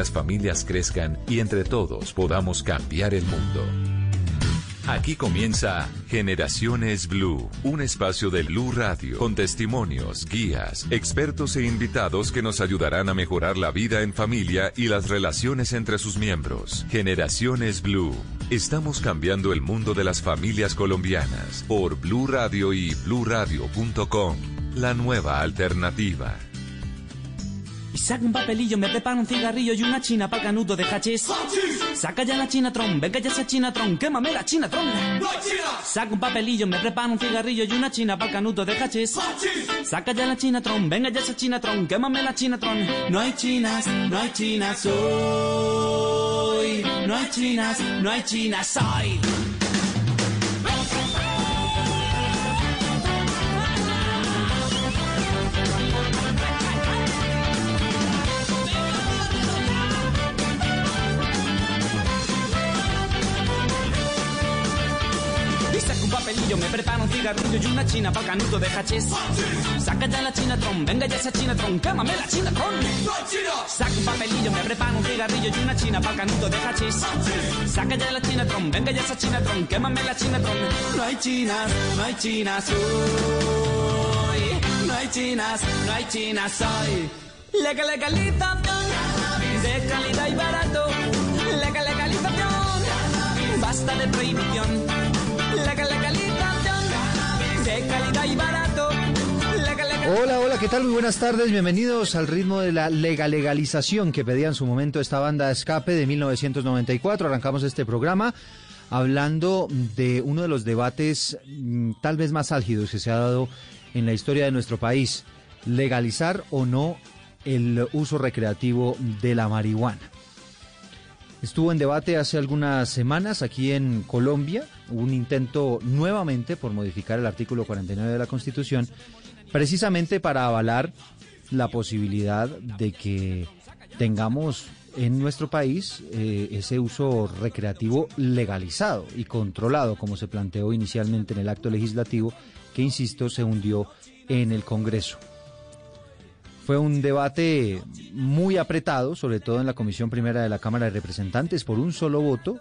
Las familias crezcan y entre todos podamos cambiar el mundo. Aquí comienza Generaciones Blue, un espacio de Blue Radio con testimonios, guías, expertos e invitados que nos ayudarán a mejorar la vida en familia y las relaciones entre sus miembros. Generaciones Blue. Estamos cambiando el mundo de las familias colombianas por Blue Radio y bluradio.com. La nueva alternativa. Y saca un papelillo, me prepara un cigarrillo y una china para canuto de hachís. Saca ya la chinatron, venga ya esa chinatron, quémame la chinatron. Saca un papelillo, me prepara un cigarrillo y una china para canuto de hachís. Saca ya la chinatron, venga ya esa chinatron, quémame la chinatron. No hay chinas, no hay chinas hoy. No hay chinas, no hay chinas hoy. Cigarrillo y una china para canuto de hachís. Saca ya la chinatron, venga ya esa chinatron, quémame la chinatron. Saca un papelillo, me prepara un cigarrillo y una china para canuto de hachís. Saca ya la chinatron, venga ya esa chinatron, quémame la chinatron. No hay chinas, no hay chinas hoy. No hay chinas, no hay chinas hoy. Legal, legalización de calidad y barato. Legal, legalización, basta de prohibición. Calidad y barato. Hola, hola, ¿qué tal? Muy buenas tardes, bienvenidos al ritmo de la lega- legalización que pedía en su momento esta banda Escape de 1994. Arrancamos este programa hablando de uno de los debates mm, tal vez más álgidos que se ha dado en la historia de nuestro país, legalizar o no el uso recreativo de la marihuana. Estuvo en debate hace algunas semanas aquí en Colombia, un intento nuevamente por modificar el artículo 49 de la Constitución, precisamente para avalar la posibilidad de que tengamos en nuestro país eh, ese uso recreativo legalizado y controlado, como se planteó inicialmente en el acto legislativo, que, insisto, se hundió en el Congreso. Fue un debate muy apretado, sobre todo en la Comisión Primera de la Cámara de Representantes, por un solo voto.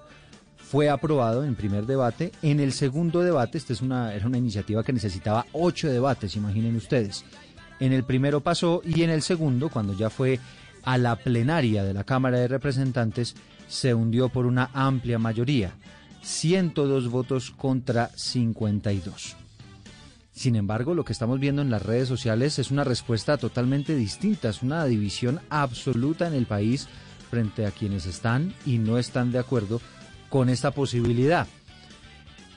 Fue aprobado en primer debate. En el segundo debate, esta es una, era una iniciativa que necesitaba ocho debates, imaginen ustedes. En el primero pasó y en el segundo, cuando ya fue a la plenaria de la Cámara de Representantes, se hundió por una amplia mayoría. 102 votos contra 52. Sin embargo, lo que estamos viendo en las redes sociales es una respuesta totalmente distinta, es una división absoluta en el país frente a quienes están y no están de acuerdo con esta posibilidad.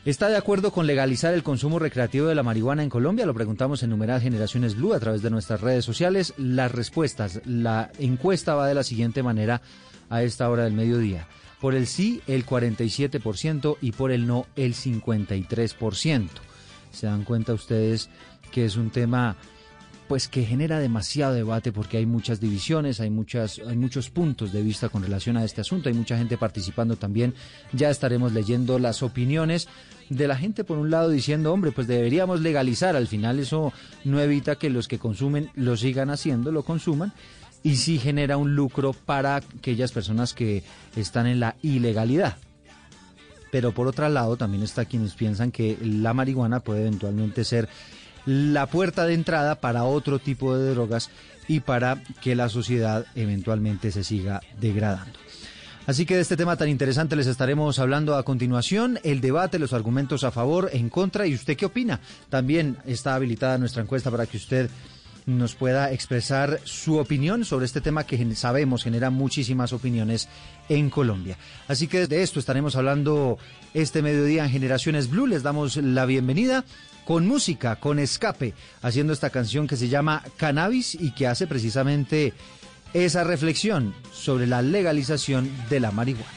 ¿Está de acuerdo con legalizar el consumo recreativo de la marihuana en Colombia? Lo preguntamos en numeral Generaciones Blue a través de nuestras redes sociales. Las respuestas, la encuesta va de la siguiente manera a esta hora del mediodía. Por el sí, el 47% y por el no, el 53% se dan cuenta ustedes que es un tema pues que genera demasiado debate porque hay muchas divisiones, hay muchas hay muchos puntos de vista con relación a este asunto, hay mucha gente participando también. Ya estaremos leyendo las opiniones de la gente por un lado diciendo, "Hombre, pues deberíamos legalizar." Al final eso no evita que los que consumen lo sigan haciendo, lo consuman y sí genera un lucro para aquellas personas que están en la ilegalidad. Pero por otro lado también está quienes piensan que la marihuana puede eventualmente ser la puerta de entrada para otro tipo de drogas y para que la sociedad eventualmente se siga degradando. Así que de este tema tan interesante les estaremos hablando a continuación, el debate, los argumentos a favor, en contra y usted qué opina. También está habilitada nuestra encuesta para que usted nos pueda expresar su opinión sobre este tema que sabemos genera muchísimas opiniones en Colombia. Así que de esto estaremos hablando este mediodía en Generaciones Blue. Les damos la bienvenida con música, con escape, haciendo esta canción que se llama Cannabis y que hace precisamente esa reflexión sobre la legalización de la marihuana.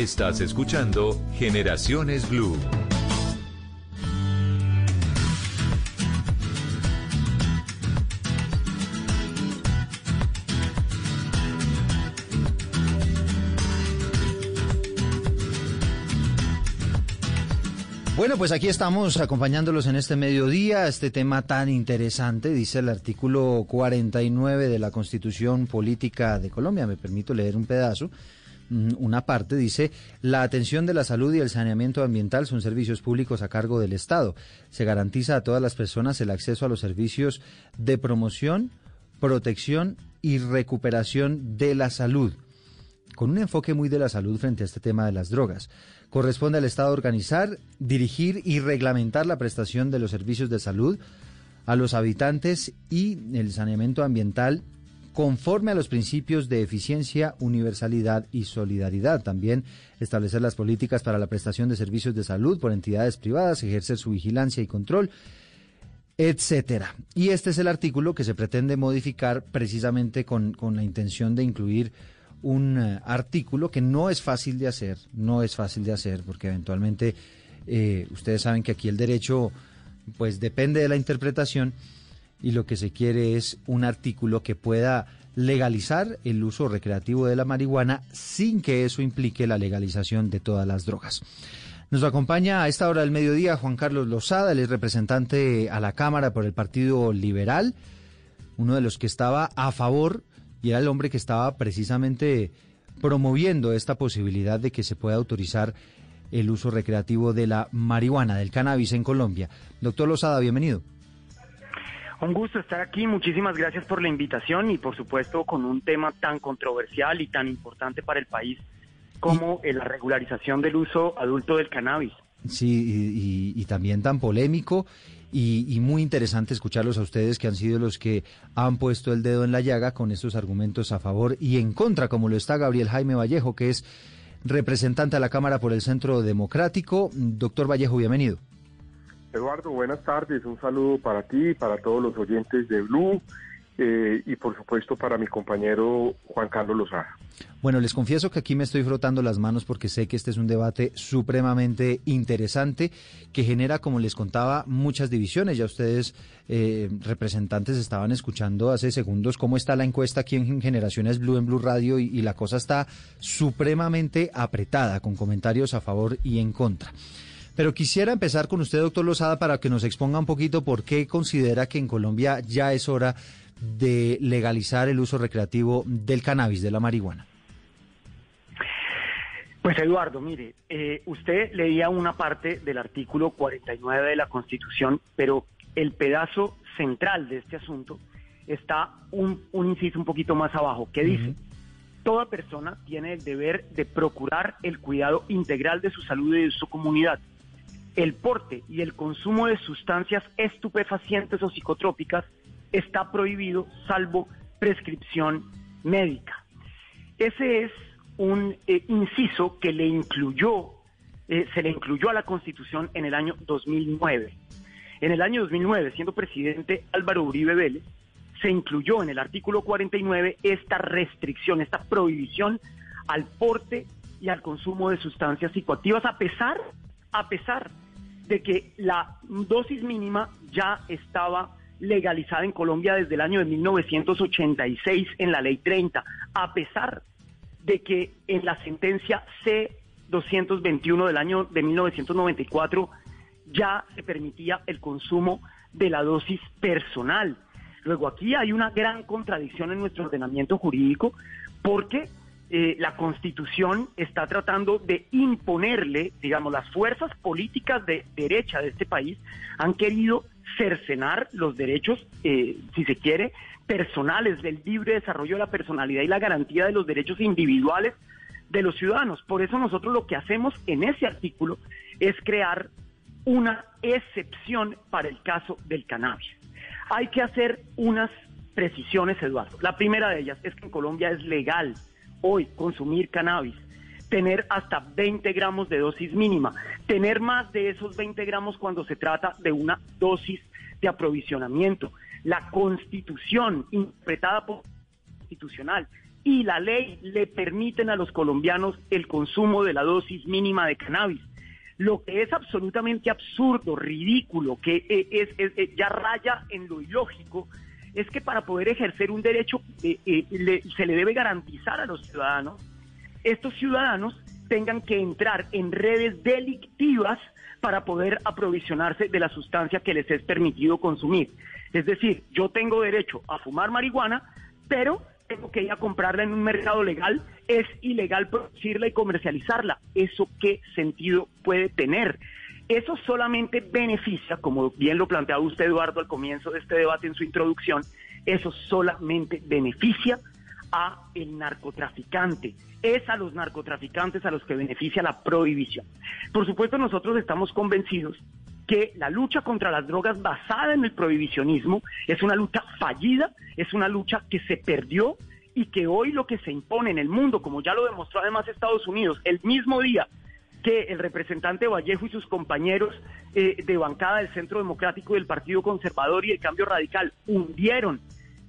Estás escuchando Generaciones Blue. Bueno, pues aquí estamos acompañándolos en este mediodía, este tema tan interesante, dice el artículo 49 de la Constitución Política de Colombia. Me permito leer un pedazo. Mm, una parte dice, la atención de la salud y el saneamiento ambiental son servicios públicos a cargo del Estado. Se garantiza a todas las personas el acceso a los servicios de promoción, protección y recuperación de la salud, con un enfoque muy de la salud frente a este tema de las drogas. Corresponde al Estado organizar, dirigir y reglamentar la prestación de los servicios de salud a los habitantes y el saneamiento ambiental conforme a los principios de eficiencia, universalidad y solidaridad. También establecer las políticas para la prestación de servicios de salud por entidades privadas, ejercer su vigilancia y control, etcétera. Y este es el artículo que se pretende modificar precisamente con, la intención de incluir un eh, artículo que no es fácil de hacer, no es fácil de hacer, porque eventualmente eh, ustedes saben que aquí el derecho pues depende de la interpretación y lo que se quiere es un artículo que pueda legalizar el uso recreativo de la marihuana sin que eso implique la legalización de todas las drogas. Nos acompaña a esta hora del mediodía Juan Carlos Lozada, él es representante a la Cámara por el Partido Liberal, uno de los que estaba a favor y era el hombre que estaba precisamente promoviendo esta posibilidad de que se pueda autorizar el uso recreativo de la marihuana, del cannabis en Colombia. Doctor Lozada, bienvenido. Un gusto estar aquí, muchísimas gracias por la invitación y por supuesto con un tema tan controversial y tan importante para el país como la regularización del uso adulto del cannabis. Sí, y, también tan polémico y, muy interesante escucharlos a ustedes que han sido los que han puesto el dedo en la llaga con estos argumentos a favor y en contra, como lo está Gabriel Jaime Vallejo, que es representante a la Cámara por el Centro Democrático. Doctor Vallejo, bienvenido. Eduardo, buenas tardes. Un saludo para ti, para todos los oyentes de Blue eh, y por supuesto para mi compañero Juan Carlos Lozada. Bueno, les confieso que aquí me estoy frotando las manos porque sé que este es un debate supremamente interesante que genera, como les contaba, muchas divisiones. Ya ustedes, eh, representantes, estaban escuchando hace segundos cómo está la encuesta aquí en Generaciones Blue en Blue Radio y, y la cosa está supremamente apretada con comentarios a favor y en contra. Pero quisiera empezar con usted, doctor Lozada, para que nos exponga un poquito por qué considera que en Colombia ya es hora de legalizar el uso recreativo del cannabis, de la marihuana. Pues Eduardo, mire, eh, usted leía una parte del artículo 49 de la Constitución, pero el pedazo central de este asunto está un, inciso un poquito más abajo, que dice, toda persona tiene el deber de procurar el cuidado integral de su salud y de su comunidad el porte y el consumo de sustancias estupefacientes o psicotrópicas está prohibido salvo prescripción médica. Ese es un eh, inciso que le incluyó, eh, se le incluyó a la Constitución en el año 2009. En el año 2009, siendo presidente Álvaro Uribe Vélez, se incluyó en el artículo 49 esta restricción, esta prohibición al porte y al consumo de sustancias psicoactivas, a pesar a pesar de que la dosis mínima ya estaba legalizada en Colombia desde el año de 1986 en la ley 30, a pesar de que en la sentencia C-221 del año de 1994 ya se permitía el consumo de la dosis personal. Luego aquí hay una gran contradicción en nuestro ordenamiento jurídico porque eh, la Constitución está tratando de imponerle, digamos, las fuerzas políticas de derecha de este país han querido cercenar los derechos, eh, si se quiere, personales del libre desarrollo de la personalidad y la garantía de los derechos individuales de los ciudadanos. Por eso nosotros lo que hacemos en ese artículo es crear una excepción para el caso del cannabis. Hay que hacer unas precisiones, Eduardo. La primera de ellas es que en Colombia es legal hoy consumir cannabis, tener hasta 20 gramos de dosis mínima, tener más de esos 20 gramos cuando se trata de una dosis de aprovisionamiento. La constitución interpretada por constitucional y la ley le permiten a los colombianos el consumo de la dosis mínima de cannabis. Lo que es absolutamente absurdo, ridículo, que eh, es, eh, ya raya en lo ilógico, es que para poder ejercer un derecho eh, se le debe garantizar a los ciudadanos, estos ciudadanos tengan que entrar en redes delictivas para poder aprovisionarse de la sustancia que les es permitido consumir. Es decir, yo tengo derecho a fumar marihuana, pero tengo que ir a comprarla en un mercado legal, es ilegal producirla y comercializarla. ¿Eso qué sentido puede tener? Eso solamente beneficia, como bien lo planteaba usted, Eduardo, al comienzo de este debate en su introducción, eso solamente beneficia a el narcotraficante. Es a los narcotraficantes a los que beneficia la prohibición. Por supuesto, nosotros estamos convencidos que la lucha contra las drogas basada en el prohibicionismo es una lucha fallida, es una lucha que se perdió y que hoy lo que se impone en el mundo, como ya lo demostró además Estados Unidos, el mismo día que el representante Vallejo y sus compañeros eh, de bancada del Centro Democrático del Partido Conservador y el Cambio Radical hundieron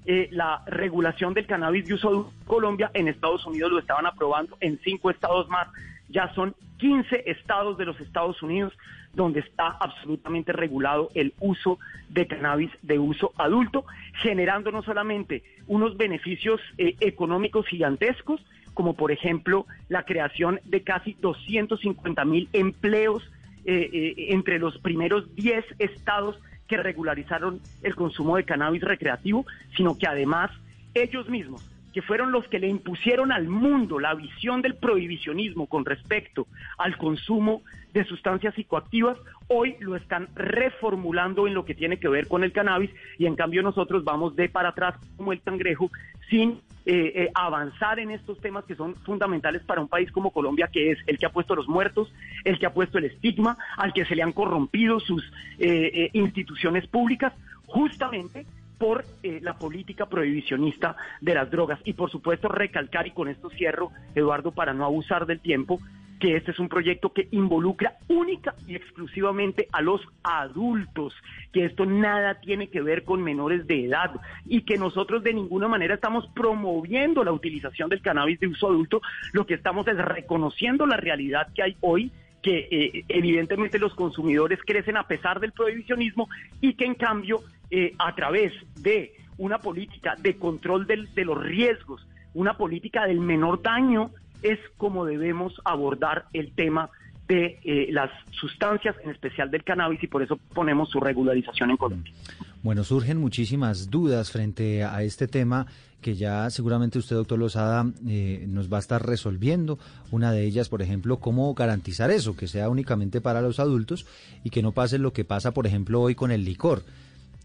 eh, la regulación del cannabis de uso en Colombia, en Estados Unidos lo estaban aprobando en cinco estados más. Ya son 15 estados de los Estados Unidos donde está absolutamente regulado el uso de cannabis de uso adulto, generando no solamente unos beneficios eh, económicos gigantescos, como por ejemplo la creación de casi 250 mil empleos eh, eh, entre los primeros 10 estados que regularizaron el consumo de cannabis recreativo, sino que además ellos mismos que fueron los que le impusieron al mundo la visión del prohibicionismo con respecto al consumo de sustancias psicoactivas, hoy lo están reformulando en lo que tiene que ver con el cannabis y en cambio nosotros vamos de para atrás como el cangrejo sin eh, eh, avanzar en estos temas que son fundamentales para un país como Colombia, que es el que ha puesto los muertos, el que ha puesto el estigma, al que se le han corrompido sus eh, instituciones públicas, justamente por eh, la política prohibicionista de las drogas. Y por supuesto recalcar, y con esto cierro, Eduardo, para no abusar del tiempo, que este es un proyecto que involucra única y exclusivamente a los adultos, que esto nada tiene que ver con menores de edad y que nosotros de ninguna manera estamos promoviendo la utilización del cannabis de uso adulto, lo que estamos es reconociendo la realidad que hay hoy que eh, evidentemente los consumidores crecen a pesar del prohibicionismo y que en cambio eh, a través de una política de control de los riesgos, una política del menor daño, es como debemos abordar el tema de eh, las sustancias, en especial del cannabis, y por eso ponemos su regularización en Colombia. Bueno, surgen muchísimas dudas frente a este tema que ya seguramente usted, doctor Lozada, eh, nos va a estar resolviendo. Una de ellas, por ejemplo, cómo garantizar eso, que sea únicamente para los adultos y que no pase lo que pasa, por ejemplo, hoy con el licor.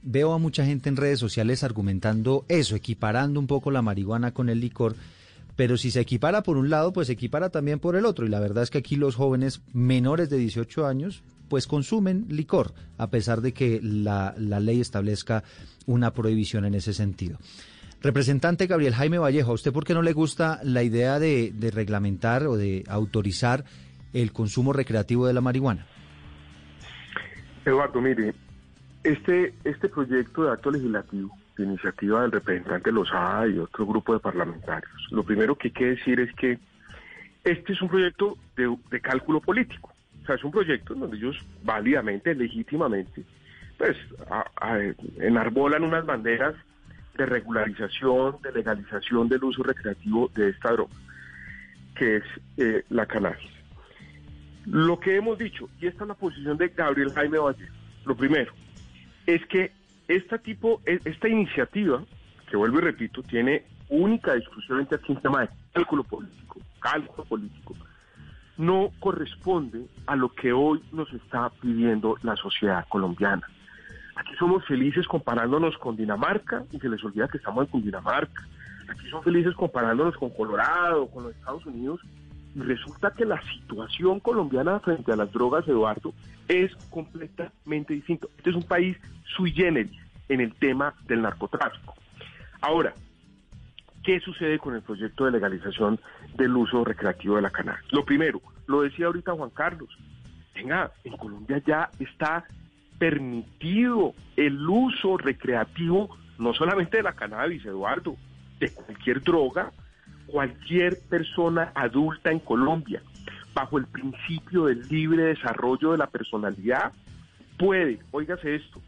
Veo a mucha gente en redes sociales argumentando eso, equiparando un poco la marihuana con el licor, pero si se equipara por un lado, pues se equipara también por el otro. Y la verdad es que aquí los jóvenes menores de 18 años, pues consumen licor, a pesar de que la, ley establezca una prohibición en ese sentido. Representante Gabriel Jaime Vallejo, ¿a usted por qué no le gusta la idea de, reglamentar o de autorizar el consumo recreativo de la marihuana? Eduardo, mire, este, este proyecto de acto legislativo, de iniciativa del representante Lozada y otro grupo de parlamentarios, lo primero que hay que decir es que este es un proyecto de, cálculo político. O sea, es un proyecto en donde ellos válidamente, legítimamente, pues enarbolan unas banderas de regularización, de legalización del uso recreativo de esta droga, que es eh, la cannabis. Lo que hemos dicho, y esta es la posición de Gabriel Jaime Valle, lo primero, es que esta tipo, e, esta iniciativa, que vuelvo y repito, tiene única y exclusivamente aquí un tema de cálculo político, cálculo político, no corresponde a lo que hoy nos está pidiendo la sociedad colombiana. Aquí somos felices comparándonos con Dinamarca y se les olvida que estamos en Dinamarca. Aquí son felices comparándonos con Colorado, con los Estados Unidos resulta que la situación colombiana frente a las drogas, Eduardo, es completamente distinta. Este es un país sui generis en el tema del narcotráfico. Ahora, ¿qué sucede con el proyecto de legalización del uso recreativo de la cannabis? Lo primero, lo decía ahorita Juan Carlos, venga, en Colombia ya está permitido el uso recreativo no solamente de la cannabis, Eduardo, de cualquier droga, cualquier persona adulta en Colombia, bajo el principio del libre desarrollo de la personalidad, puede, óigase esto,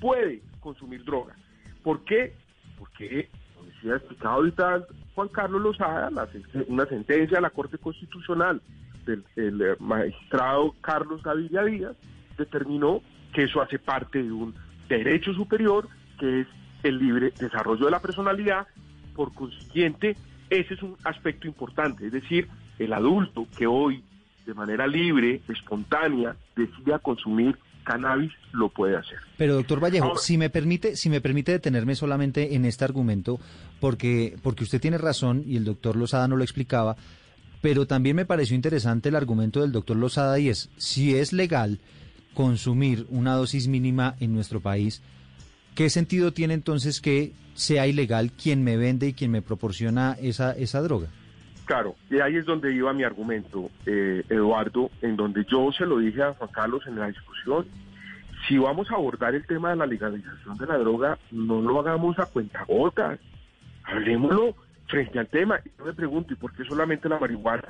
puede consumir droga. ¿Por qué? Porque, como decía explicado ahorita Juan Carlos Lozada, una sentencia de la Corte Constitucional del, eh, magistrado Carlos Gaviria Díaz determinó que eso hace parte de un derecho superior que es el libre desarrollo de la personalidad. Por consiguiente, ese es un aspecto importante, es decir, el adulto que hoy de manera libre, espontánea, decida consumir cannabis lo puede hacer. Pero doctor Vallejo, si me permite, si me permite detenerme solamente en este argumento, porque porque usted tiene razón y el doctor Lozada no lo explicaba, pero también me pareció interesante el argumento del doctor Lozada y es si es legal consumir una dosis mínima en nuestro país, ¿qué sentido tiene entonces que sea ilegal quien me vende y quien me proporciona esa, esa droga? Claro, y ahí es donde iba mi argumento, eh, Eduardo, en donde yo se lo dije a Juan Carlos en la discusión. Si vamos a abordar el tema de la legalización de la droga, no lo hagamos a cuentagotas, hablemoslo frente al tema. Yo me pregunto, ¿y por qué solamente la marihuana?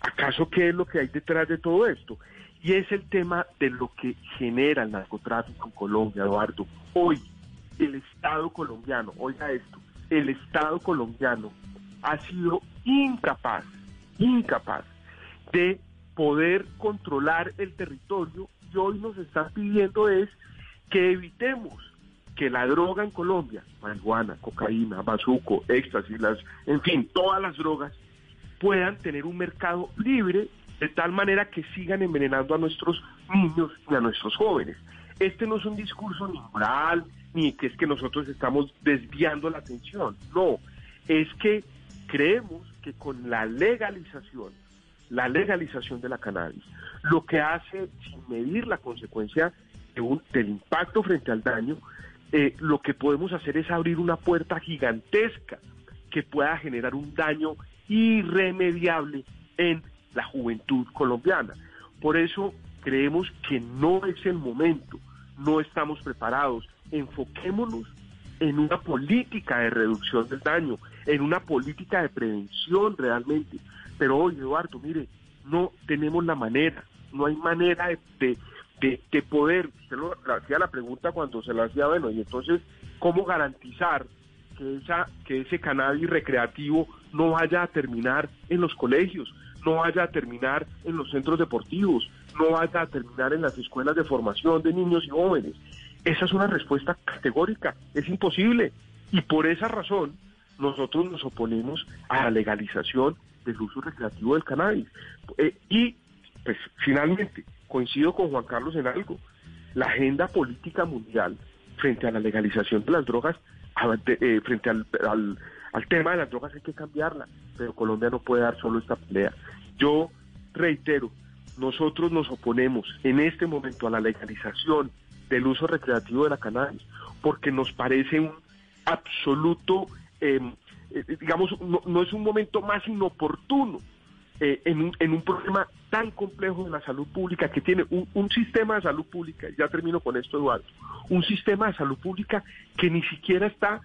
¿Acaso qué es lo que hay detrás de todo esto? Y es el tema de lo que genera el narcotráfico en Colombia, Eduardo. Hoy, el Estado colombiano, oiga esto, el Estado colombiano ha sido incapaz, incapaz de poder controlar el territorio y hoy nos están pidiendo es que evitemos que la droga en Colombia, marihuana, cocaína, bazuco, éxtasis, las, en fin, todas las drogas, puedan tener un mercado libre de tal manera que sigan envenenando a nuestros niños y a nuestros jóvenes. Este no es un discurso ni moral, ni que es que nosotros estamos desviando la atención, no, es que creemos que con la legalización, la legalización de la cannabis, lo que hace, sin medir la consecuencia del impacto frente al daño, eh, lo que podemos hacer es abrir una puerta gigantesca que pueda generar un daño irremediable en la juventud colombiana. Por eso creemos que no es el momento, no estamos preparados. Enfoquémonos en una política de reducción del daño, en una política de prevención realmente. Pero hoy, Eduardo, mire, no tenemos la manera, no hay manera de, de, poder, usted lo hacía la pregunta cuando se lo hacía, bueno, y entonces, ¿cómo garantizar que, esa, que ese cannabis recreativo no vaya a terminar en los colegios? No vaya a terminar en los centros deportivos, no vaya a terminar en las escuelas de formación de niños y jóvenes. Esa es una respuesta categórica, es imposible. Y por esa razón nosotros nos oponemos a la legalización del uso recreativo del cannabis. Eh, y, pues, finalmente, coincido con Juan Carlos en algo. La agenda política mundial frente a la legalización de las drogas, eh, frente al, al tema de las drogas hay que cambiarla, pero Colombia no puede dar solo esta pelea. Yo reitero, nosotros nos oponemos en este momento a la legalización del uso recreativo de la cannabis, porque nos parece un absoluto, em, eh, digamos, no, es un momento más inoportuno eh, en, un, en, un, problema tan complejo de la salud pública que tiene un, un sistema de salud pública, ya termino con esto Eduardo, un sistema de salud pública que ni siquiera está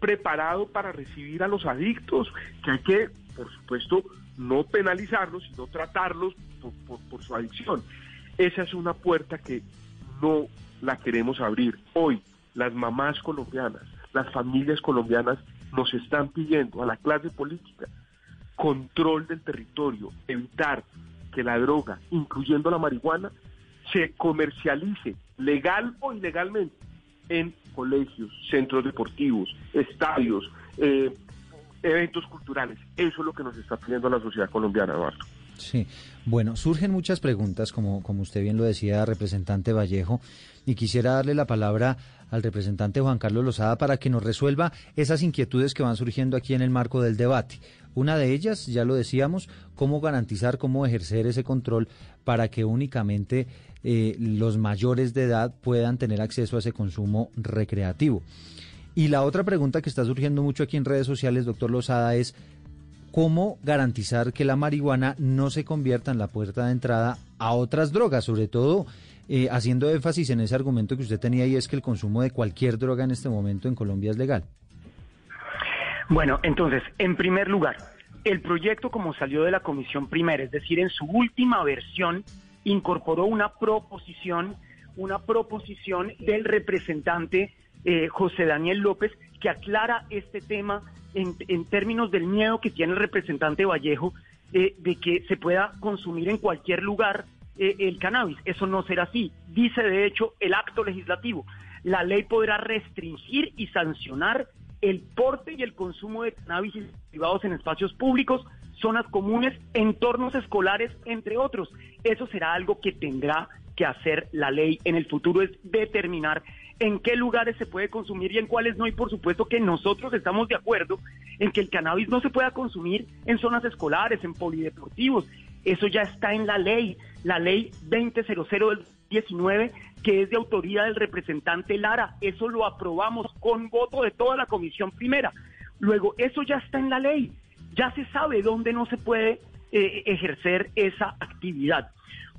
preparado para recibir a los adictos, que hay que, por supuesto, no penalizarlos, sino tratarlos por, su adicción. Esa es una puerta que no la queremos abrir. Hoy, las mamás colombianas, las familias colombianas nos están pidiendo a la clase política control del territorio, evitar que la droga, incluyendo la marihuana, se comercialice legal o ilegalmente en colegios, centros deportivos, estadios, eh, eventos culturales. Eso es lo que nos está pidiendo la sociedad colombiana, Eduardo. Sí, bueno, surgen muchas preguntas, como, como usted bien lo decía, representante Vallejo, y quisiera darle la palabra al representante Juan Carlos Lozada para que nos resuelva esas inquietudes que van surgiendo aquí en el marco del debate. Una de ellas, ya lo decíamos, cómo garantizar, cómo ejercer ese control para que únicamente eh, los mayores de edad puedan tener acceso a ese consumo recreativo. Y la otra pregunta que está surgiendo mucho aquí en redes sociales, doctor Lozada, es cómo garantizar que la marihuana no se convierta en la puerta de entrada a otras drogas, sobre todo eh, haciendo énfasis en ese argumento que usted tenía y es que el consumo de cualquier droga en este momento en Colombia es legal. Bueno, entonces, en primer lugar, el proyecto como salió de la comisión primera, es decir, en su última versión, incorporó una proposición, una proposición del representante eh, José Daniel López que aclara este tema en, términos del miedo que tiene el representante Vallejo eh, de que se pueda consumir en cualquier lugar eh, el cannabis. Eso no será así. Dice de hecho el acto legislativo. La ley podrá restringir y sancionar el porte y el consumo de cannabis privados en espacios públicos, zonas comunes, entornos escolares, entre otros. Eso será algo que tendrá que hacer la ley en el futuro, es determinar en qué lugares se puede consumir y en cuáles no. Y por supuesto que nosotros estamos de acuerdo en que el cannabis no se pueda consumir en zonas escolares, en polideportivos. Eso ya está en la ley, la ley 2000 del 19, que es de autoría del representante Lara. Eso lo aprobamos con voto de toda la comisión primera. Luego, eso ya está en la ley. Ya se sabe dónde no se puede eh, ejercer esa actividad.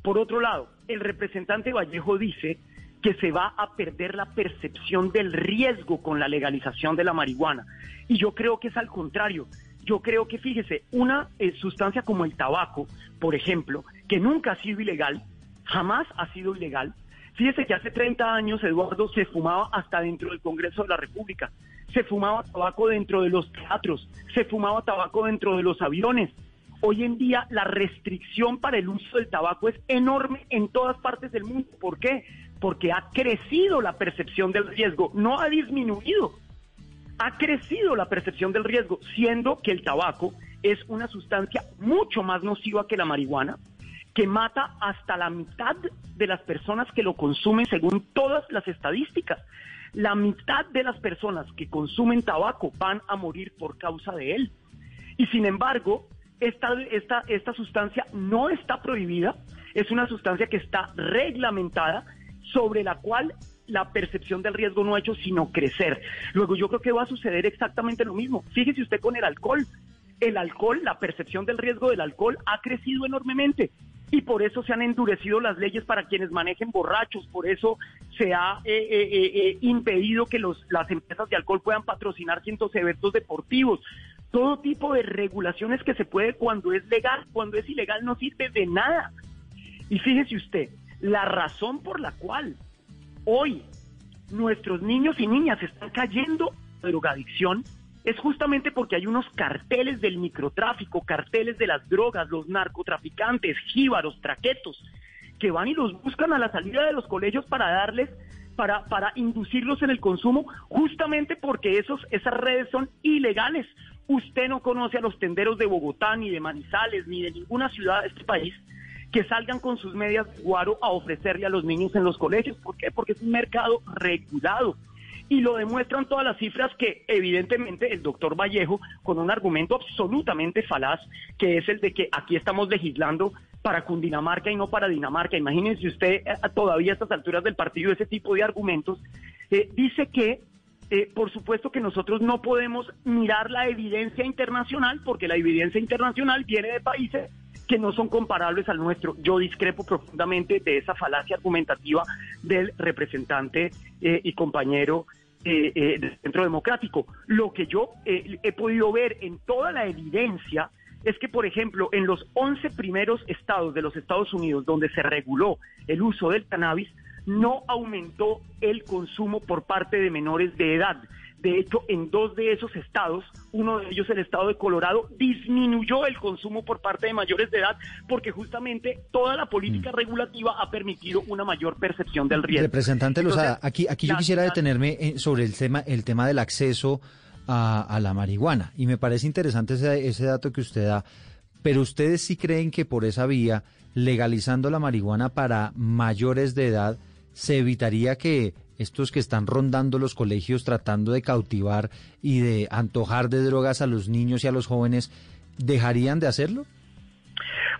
Por otro lado, el representante Vallejo dice que se va a perder la percepción del riesgo con la legalización de la marihuana. Y yo creo que es al contrario. Yo creo que, fíjese, una eh, sustancia como el tabaco, por ejemplo, que nunca ha sido ilegal, jamás ha sido ilegal. Fíjese que hace 30 años, Eduardo, se fumaba hasta dentro del Congreso de la República. Se fumaba tabaco dentro de los teatros, se fumaba tabaco dentro de los aviones. Hoy en día la restricción para el uso del tabaco es enorme en todas partes del mundo. ¿Por qué? porque ha crecido la percepción del riesgo, no ha disminuido. Ha crecido la percepción del riesgo, siendo que el tabaco es una sustancia mucho más nociva que la marihuana, que mata hasta la mitad de las personas que lo consumen según todas las estadísticas. La mitad de las personas que consumen tabaco van a morir por causa de él. Y sin embargo, esta, esta, esta sustancia no está prohibida, es una sustancia que está reglamentada sobre la cual la percepción del riesgo no ha hecho sino crecer. Luego yo creo que va a suceder exactamente lo mismo. Fíjese usted con el alcohol. El alcohol, la percepción del riesgo del alcohol ha crecido enormemente y por eso se han endurecido las leyes para quienes manejen borrachos, por eso se ha eh, eh, eh, impedido que los, las empresas de alcohol puedan patrocinar cientos eventos deportivos. Todo tipo de regulaciones que se puede cuando es legal, cuando es ilegal no sirve de nada. Y fíjese usted, la razón por la cual hoy nuestros niños y niñas están cayendo en drogadicción es justamente porque hay unos carteles del microtráfico, carteles de las drogas, los narcotraficantes, jíbaros, traquetos, que van y los buscan a la salida de los colegios para darles, para, para inducirlos en el consumo, justamente porque esos, esas redes son ilegales. Usted no conoce a los tenderos de Bogotá, ni de Manizales, ni de ninguna ciudad de este país que salgan con sus medias guaro a ofrecerle a los niños en los colegios. ¿Por qué? Porque es un mercado regulado. Y lo demuestran todas las cifras que evidentemente el doctor Vallejo, con un argumento absolutamente falaz, que es el de que aquí estamos legislando para Cundinamarca y no para Dinamarca. Imagínense usted eh, todavía a estas alturas del partido ese tipo de argumentos. Eh, dice que eh, por supuesto que nosotros no podemos mirar la evidencia internacional porque la evidencia internacional viene de países que no son comparables al nuestro. Yo discrepo profundamente de esa falacia argumentativa del representante eh, y compañero eh, eh, del Centro Democrático. Lo que yo he podido ver en toda la evidencia es que, por ejemplo, en los 11 primeros estados de los Estados Unidos donde se reguló el uso del cannabis, no aumentó el consumo por parte de menores de edad. De hecho, en dos de esos estados, uno de ellos el estado de Colorado, disminuyó el consumo por parte de mayores de edad porque justamente toda la política mm. regulativa ha permitido una mayor percepción del riesgo. Representante Lozada, aquí, aquí yo quisiera detenerme sobre el tema, el tema del acceso a, la marihuana y me parece interesante ese, ese dato que usted da, pero ustedes sí creen que por esa vía, legalizando la marihuana para mayores de edad, se evitaría que estos que están rondando los colegios tratando de cautivar y de antojar de drogas a los niños y a los jóvenes, ¿dejarían de hacerlo?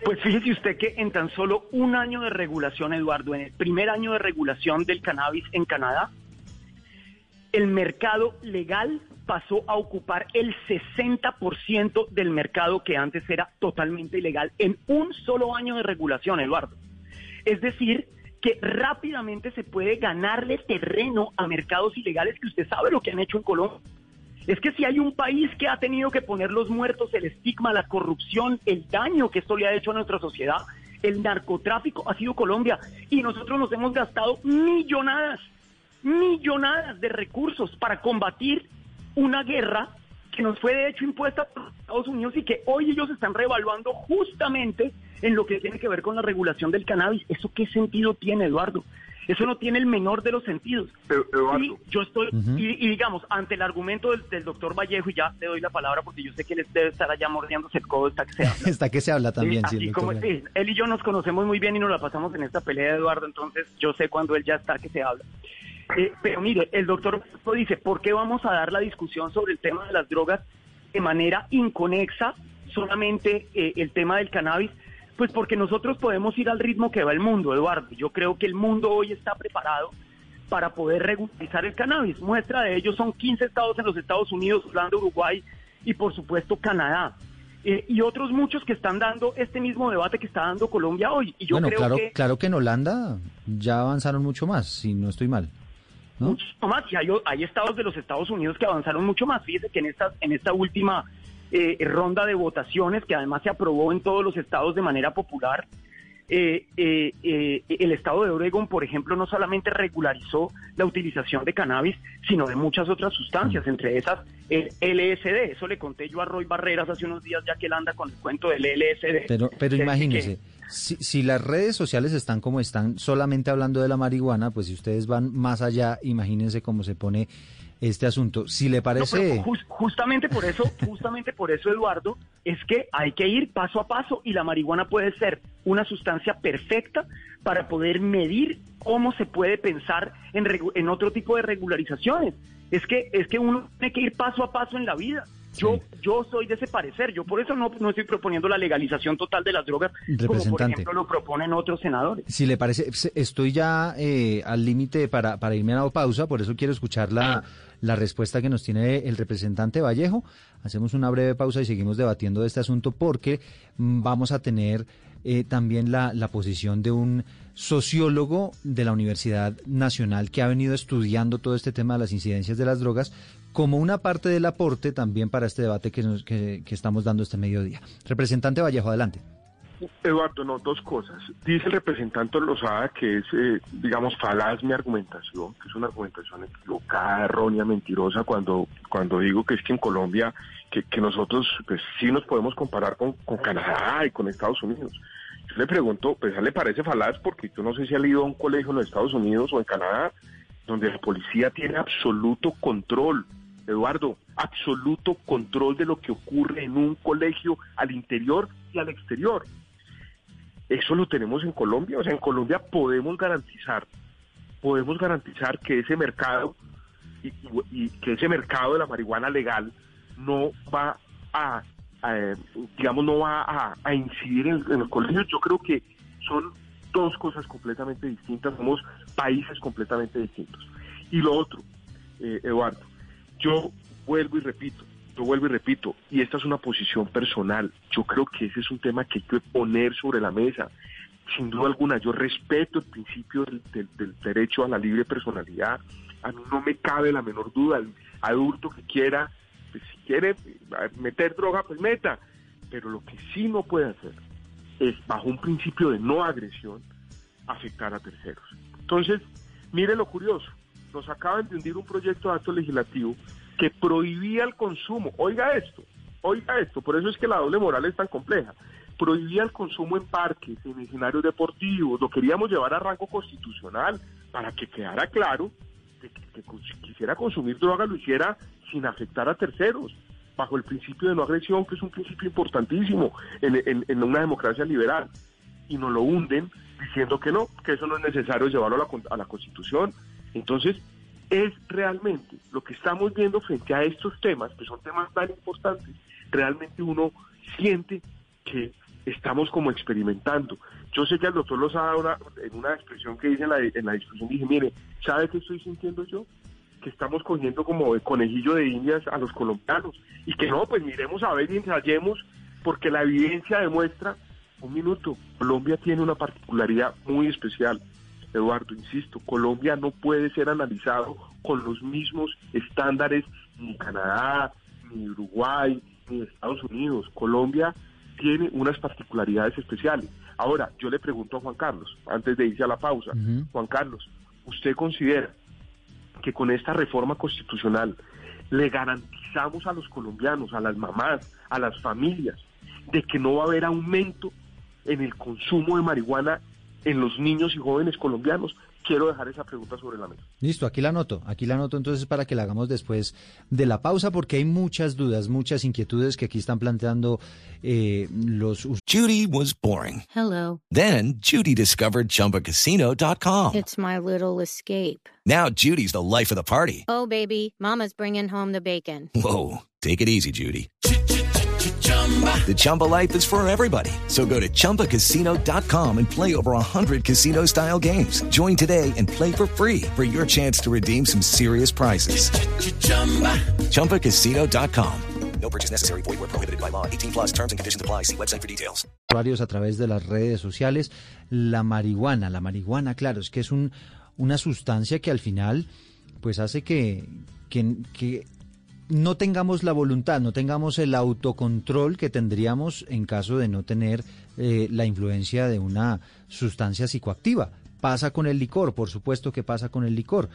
Pues fíjese usted que en tan solo un año de regulación, Eduardo, en el primer año de regulación del cannabis en Canadá, el mercado legal pasó a ocupar el 60% del mercado que antes era totalmente ilegal en un solo año de regulación, Eduardo. Es decir, que rápidamente se puede ganarle terreno a mercados ilegales que usted sabe lo que han hecho en Colombia. Es que si hay un país que ha tenido que poner los muertos, el estigma, la corrupción, el daño que esto le ha hecho a nuestra sociedad, el narcotráfico ha sido Colombia. Y nosotros nos hemos gastado millonadas, millonadas de recursos para combatir una guerra que nos fue de hecho impuesta por Estados Unidos y que hoy ellos están revaluando justamente en lo que tiene que ver con la regulación del cannabis. ¿Eso qué sentido tiene, Eduardo? Eso no tiene el menor de los sentidos. y yo estoy, y, digamos, ante el argumento del, doctor Vallejo, y ya le doy la palabra porque yo sé que él debe estar allá mordiéndose el codo hasta que se habla. hasta que se habla también, sí. como, él y yo nos conocemos muy bien y nos la pasamos en esta pelea, Eduardo, entonces yo sé cuando él ya está que se habla. Eh, pero mire, el doctor dice, ¿por qué vamos a dar la discusión sobre el tema de las drogas de manera inconexa, solamente eh, el tema del cannabis? Pues porque nosotros podemos ir al ritmo que va el mundo, Eduardo. Yo creo que el mundo hoy está preparado para poder regularizar el cannabis. Muestra de ello son 15 estados en los Estados Unidos, Holanda, Uruguay y por supuesto Canadá. Eh, y otros muchos que están dando este mismo debate que está dando Colombia hoy. Y yo bueno, creo claro, que... claro que en Holanda ya avanzaron mucho más, si no estoy mal. Mucho más, y hay, hay, estados de los Estados Unidos que avanzaron mucho más. Fíjese que en esta, en esta última eh, ronda de votaciones, que además se aprobó en todos los estados de manera popular, eh, eh, el estado de Oregon, por ejemplo, no solamente regularizó la utilización de cannabis, sino de muchas otras sustancias, entre esas el LSD. Eso le conté yo a Roy Barreras hace unos días, ya que él anda con el cuento del LSD. Pero, pero imagínese. Si, si, las redes sociales están como están, solamente hablando de la marihuana, pues si ustedes van más allá, imagínense cómo se pone este asunto. Si le parece... justamente por eso, justamente por eso, Eduardo, es que hay que ir paso a paso y la marihuana puede ser una sustancia perfecta para poder medir cómo se puede pensar en, en otro tipo de regularizaciones. Es que, es que uno tiene que ir paso a paso en la vida. Yo, yo soy de ese parecer, yo por eso no, no estoy proponiendo la legalización total de las drogas, como por ejemplo lo proponen otros senadores. Si le parece, estoy ya eh, al límite para, para irme a la pausa, por eso quiero escuchar la, la respuesta que nos tiene el representante Vallejo. Hacemos una breve pausa y seguimos debatiendo de este asunto porque mm, vamos a tener eh, también la, posición de un sociólogo de la Universidad Nacional que ha venido estudiando todo este tema de las incidencias de las drogas como una parte del aporte también para este debate que, que, estamos dando este mediodía. Representante Vallejo, adelante. Eduardo, no, dos cosas. Dice el representante Lozada que es, eh, digamos, falaz mi argumentación, que es una argumentación equivocada, errónea, mentirosa, cuando, cuando digo que es que en Colombia, que, que nosotros pues sí nos podemos comparar con, con Canadá y con Estados Unidos. Yo le pregunto, pues le parece falaz porque yo no sé si ha ido a un colegio en los Estados Unidos o en Canadá, donde la policía tiene absoluto control Eduardo, absoluto control de lo que ocurre en un colegio al interior y al exterior. Eso lo tenemos en Colombia, o sea, en Colombia podemos garantizar, podemos garantizar que ese mercado y, que ese mercado de la marihuana legal no va a, digamos, no va a, incidir en, en los colegios. Yo creo que son dos cosas completamente distintas, somos países completamente distintos. Y lo otro, eh, Eduardo, yo vuelvo y repito, yo vuelvo y repito, y esta es una posición personal, yo creo que ese es un tema que hay que poner sobre la mesa. Sin duda alguna, yo respeto el principio del, derecho a la libre personalidad. A mí no me cabe la menor duda, el adulto que quiera, pues, si quiere eh, meter droga, pues meta. Pero lo que sí no puede hacer es, bajo un principio de no agresión, afectar a terceros. Entonces, mire lo curioso nos acaban de hundir un proyecto de acto legislativo que prohibía el consumo. Oiga esto, oiga esto, por eso es que la doble moral es tan compleja. Prohibía el consumo en parques, en escenarios deportivos, lo queríamos llevar a rango constitucional para que quedara claro que, quisiera consumir droga lo hiciera sin afectar a terceros, bajo el principio de no agresión, que es un principio importantísimo en, una democracia liberal. Y nos lo hunden diciendo que no, que eso no es necesario llevarlo a la, a la Constitución, Entonces, es realmente lo que estamos viendo frente a estos temas, que son temas tan importantes, realmente uno siente que estamos como experimentando. Yo sé que el doctor Lozada ahora, en una expresión que hice en la, discusión, dije, mire, ¿sabe qué estoy sintiendo yo? Que estamos cogiendo como de conejillo de indias a los colombianos. Y que no, pues miremos a ver y ensayemos, porque la evidencia demuestra, un minuto, Colombia tiene una particularidad muy especial. Eduardo, insisto, Colombia no puede ser analizado con los mismos estándares ni Canadá, ni Uruguay, ni Estados Unidos. Colombia tiene unas particularidades especiales. Ahora, yo le pregunto a Juan Carlos, antes de irse a la pausa, Juan Carlos, ¿usted considera que con esta reforma constitucional le garantizamos a los colombianos, a las mamás, a las familias, de que no va a haber aumento en el consumo de marihuana en los niños y jóvenes colombianos? Quiero dejar esa pregunta sobre la mesa. Listo, aquí la anoto, aquí la anoto entonces para que la hagamos después de la pausa porque hay muchas dudas, muchas inquietudes que aquí están planteando eh, los... Judy was boring. Hello. Then Judy discovered ChumbaCasino.com. It's my little escape. Now Judy's the life of the party. Oh, baby, mama's bringing home the bacon. Whoa, take it easy, Judy. The Chumba life is for everybody. So go to ChumbaCasino.com and play over 100 casino style games. Join today and play for free for your chance to redeem some serious prizes. ChumbaCasino.com. No purchase necessary. Void where prohibited by law. 18 plus terms and conditions apply. See website for details. usuarios a través de las redes sociales. La marihuana, la marihuana, claro, es que es un, una sustancia que al final pues hace que, que, que no tengamos la voluntad, no tengamos el autocontrol que tendríamos en caso de no tener eh, la influencia de una sustancia psicoactiva. Pasa con el licor, por supuesto que pasa con el licor,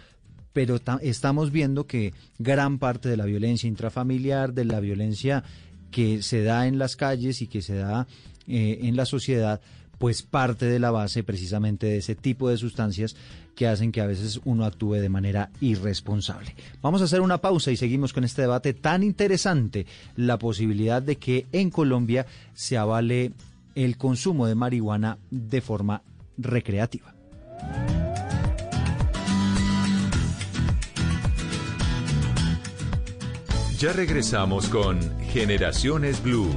pero estamos viendo que gran parte de la violencia intrafamiliar, de la violencia que se da en las calles y que se da eh, en la sociedad, pues parte de la base precisamente de ese tipo de sustancias que hacen que a veces uno actúe de manera irresponsable. Vamos a hacer una pausa y seguimos con este debate tan interesante, la posibilidad de que en Colombia se avale el consumo de marihuana de forma recreativa. Ya regresamos con Generaciones Blue.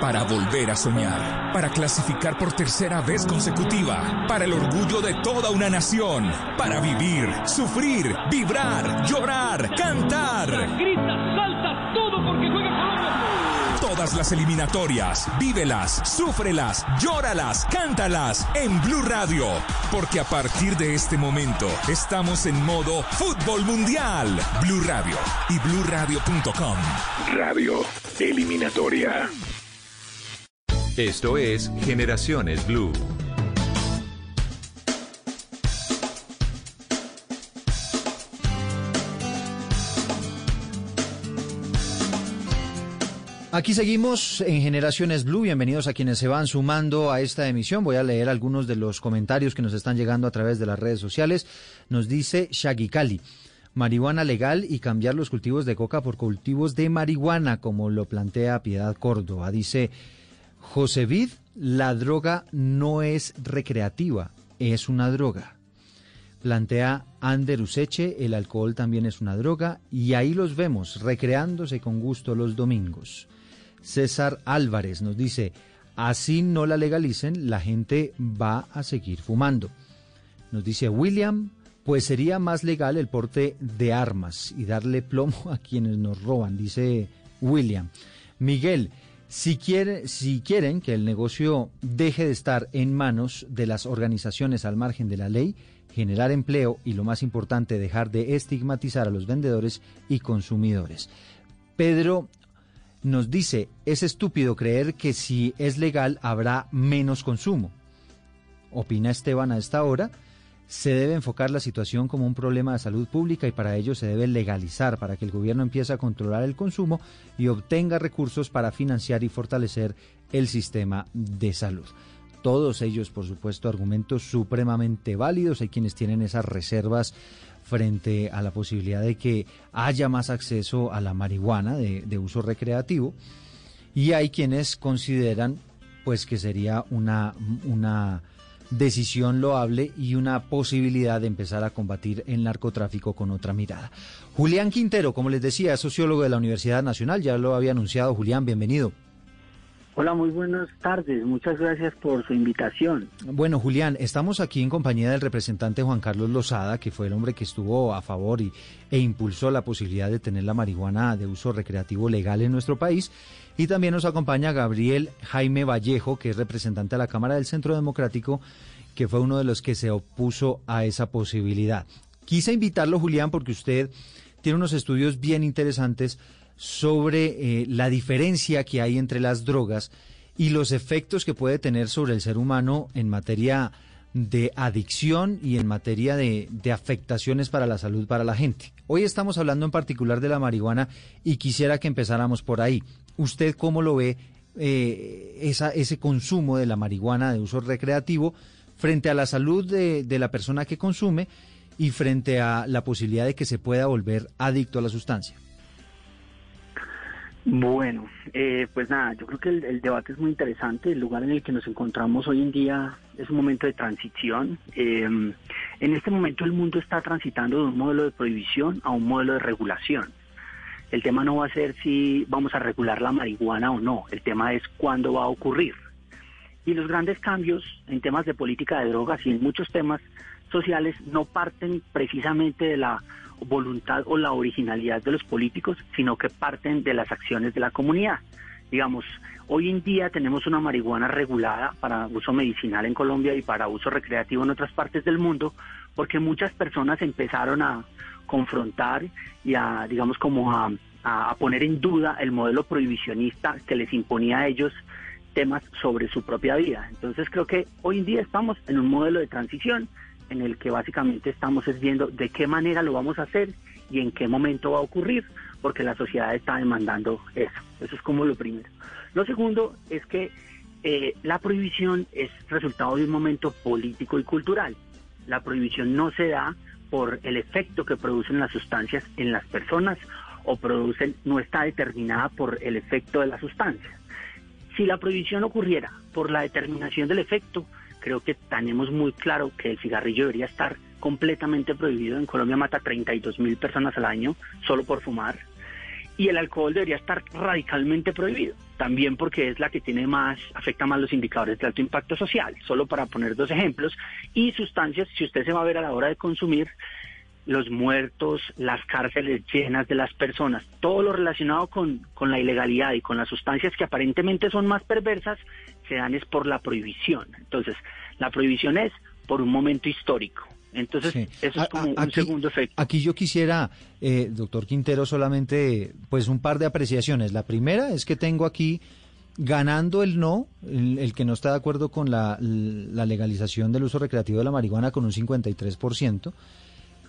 Para volver a soñar, para clasificar por tercera vez consecutiva, para el orgullo de toda una nación, para vivir, sufrir, vibrar, llorar, cantar. Grita, salta, todo porque juega Colombia. Todas las eliminatorias, vívelas, súfrelas, llóralas, cántalas en Blue Radio, porque a partir de este momento estamos en modo fútbol mundial. Blue Radio y bluradio.com. Radio Eliminatoria. Esto es Generaciones Blue. Aquí seguimos en Generaciones Blue. Bienvenidos a quienes se van sumando a esta emisión. Voy a leer algunos de los comentarios que nos están llegando a través de las redes sociales. Nos dice Shaggy Cali. Marihuana legal y cambiar los cultivos de coca por cultivos de marihuana, como lo plantea Piedad Córdoba. Dice José Vid, la droga no es recreativa, es una droga. Plantea Ander Useche, el alcohol también es una droga, y ahí los vemos, recreándose con gusto los domingos. César Álvarez nos dice, así no la legalicen, la gente va a seguir fumando. Nos dice William, pues sería más legal el porte de armas y darle plomo a quienes nos roban, dice William. Miguel, si, quiere, si quieren que el negocio deje de estar en manos de las organizaciones al margen de la ley, generar empleo y lo más importante, dejar de estigmatizar a los vendedores y consumidores. Pedro nos dice, es estúpido creer que si es legal habrá menos consumo. Opina Esteban a esta hora, se debe enfocar la situación como un problema de salud pública y para ello se debe legalizar para que el gobierno empiece a controlar el consumo y obtenga recursos para financiar y fortalecer el sistema de salud. Todos ellos, por supuesto, argumentos supremamente válidos. Hay quienes tienen esas reservas frente a la posibilidad de que haya más acceso a la marihuana de, uso recreativo y hay quienes consideran pues que sería una, una decisión loable y una posibilidad de empezar a combatir el narcotráfico con otra mirada. Julián Quintero, como les decía, es sociólogo de la Universidad Nacional, ya lo había anunciado. Julián, bienvenido. Hola, muy buenas tardes. Muchas gracias por su invitación. Bueno, Julián, estamos aquí en compañía del representante Juan Carlos Lozada, que fue el hombre que estuvo a favor y, e impulsó la posibilidad de tener la marihuana de uso recreativo legal en nuestro país. Y también nos acompaña Gabriel Jaime Vallejo, que es representante de la Cámara del Centro Democrático, que fue uno de los que se opuso a esa posibilidad. Quise invitarlo, Julián, porque usted tiene unos estudios bien interesantes sobre eh, la diferencia que hay entre las drogas y los efectos que puede tener sobre el ser humano en materia de adicción y en materia de, afectaciones para la salud para la gente. Hoy estamos hablando en particular de la marihuana y quisiera que empezáramos por ahí. ¿Usted cómo lo ve eh, esa, ese consumo de la marihuana de uso recreativo frente a la salud de, de la persona que consume y frente a la posibilidad de que se pueda volver adicto a la sustancia? Bueno, eh, pues nada, yo creo que el, debate es muy interesante. El lugar en el que nos encontramos hoy en día es un momento de transición. Em, en este momento el mundo está transitando de un modelo de prohibición a un modelo de regulación. El tema no va a ser si vamos a regular la marihuana o no, el tema es cuándo va a ocurrir. Y los grandes cambios en temas de política de drogas y en muchos temas sociales no parten precisamente de la voluntad o la originalidad de los políticos, sino que parten de las acciones de la comunidad. Digamos, hoy en día tenemos una marihuana regulada para uso medicinal en Colombia y para uso recreativo en otras partes del mundo, porque muchas personas empezaron a confrontar y a, digamos, como a, poner en duda el modelo prohibicionista que les imponía a ellos temas sobre su propia vida. Entonces creo que hoy en día estamos en un modelo de transición en el que básicamente estamos viendo de qué manera lo vamos a hacer y en qué momento va a ocurrir, porque la sociedad está demandando eso. Eso es como lo primero. Lo segundo es que eh, la prohibición es resultado de un momento político y cultural. La prohibición no se da por el efecto que producen las sustancias en las personas o producen, no está determinada por el efecto de la sustancia. Si la prohibición ocurriera por la determinación del efecto, creo que tenemos muy claro que el cigarrillo debería estar completamente prohibido. En Colombia mata 32 mil personas al año solo por fumar. Y el alcohol debería estar radicalmente prohibido, también porque es la que tiene más, afecta más los indicadores de alto impacto social, solo para poner dos ejemplos. Y sustancias, si usted se va a ver a la hora de consumir, los muertos, las cárceles llenas de las personas, todo lo relacionado con, con la ilegalidad y con las sustancias que aparentemente son más perversas, se dan es por la prohibición. Entonces, la prohibición es por un momento histórico. Entonces, eso es como un segundo efecto. Aquí yo quisiera, eh, doctor Quintero, solamente pues un par de apreciaciones. La primera es que tengo aquí ganando el no, el, que no está de acuerdo con la, la, legalización del uso recreativo de la marihuana con un 53%.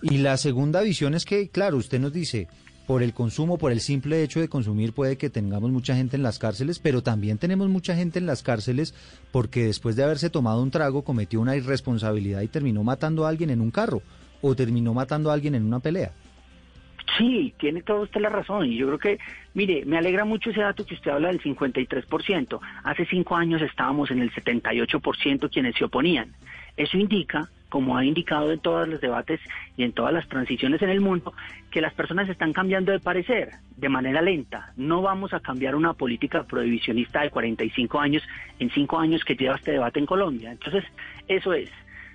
Y la segunda visión es que, claro, usted nos dice, por el consumo, por el simple hecho de consumir, puede que tengamos mucha gente en las cárceles, pero también tenemos mucha gente en las cárceles porque después de haberse tomado un trago cometió una irresponsabilidad y terminó matando a alguien en un carro o terminó matando a alguien en una pelea. Sí, tiene toda usted la razón. Y yo creo que, mire, me alegra mucho ese dato que usted habla del 53%. Hace cinco años estábamos en el 78% quienes se oponían. Eso indica como ha indicado en todos los debates y en todas las transiciones en el mundo, que las personas están cambiando de parecer de manera lenta. No vamos a cambiar una política prohibicionista de 45 años en 5 años que lleva este debate en Colombia. Entonces, eso es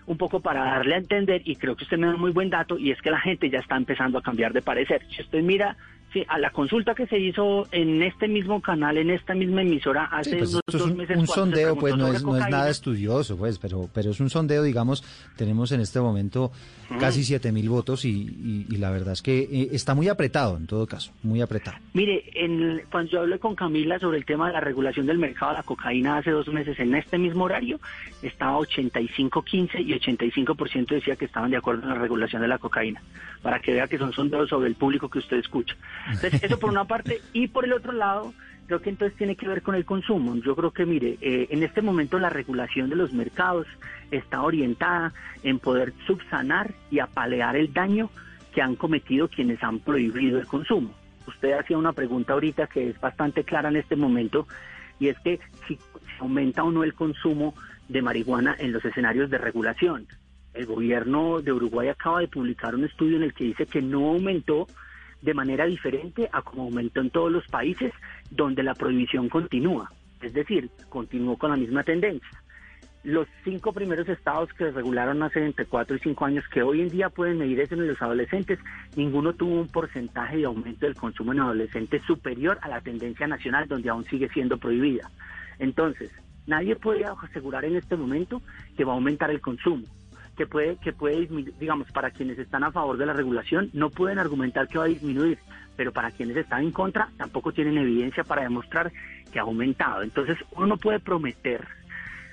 un poco para darle a entender, y creo que usted me da muy buen dato, y es que la gente ya está empezando a cambiar de parecer. Si usted mira a la consulta que se hizo en este mismo canal, en esta misma emisora hace pues unos dos meses. Un sondeo, pues no es, no es nada estudioso, pues, pero, pero es un sondeo, digamos, tenemos en este momento casi siete mil votos y, y, la verdad es que eh, está muy apretado, en todo caso, muy apretado. Mire, en, cuando yo hablé con Camila sobre el tema de la regulación del mercado de la cocaína hace dos meses, en este mismo horario, estaba 85-15 y 85% decía que estaban de acuerdo en la regulación de la cocaína, para que vea que son sondeos sobre el público que usted escucha. Entonces, eso por una parte. Y por el otro lado, creo que entonces tiene que ver con el consumo. Yo creo que, mire, eh, en este momento la regulación de los mercados está orientada en poder subsanar y apalear el daño que han cometido quienes han prohibido el consumo. Usted hacía una pregunta ahorita que es bastante clara en este momento, y es que si aumenta o no el consumo de marihuana en los escenarios de regulación. El gobierno de Uruguay acaba de publicar un estudio en el que dice que no aumentó de manera diferente a como aumentó en todos los países donde la prohibición continúa. Es decir, continuó con la misma tendencia. Los cinco primeros estados que regularon hace entre cuatro y cinco años, que hoy en día pueden medir eso en los adolescentes, ninguno tuvo un porcentaje de aumento del consumo en adolescentes superior a la tendencia nacional, donde aún sigue siendo prohibida. Entonces, nadie puede asegurar en este momento que va a aumentar el consumo que puede, que puede disminuir, digamos, para quienes están a favor de la regulación, no pueden argumentar que va a disminuir, pero para quienes están en contra, tampoco tienen evidencia para demostrar que ha aumentado. Entonces, uno no puede prometer,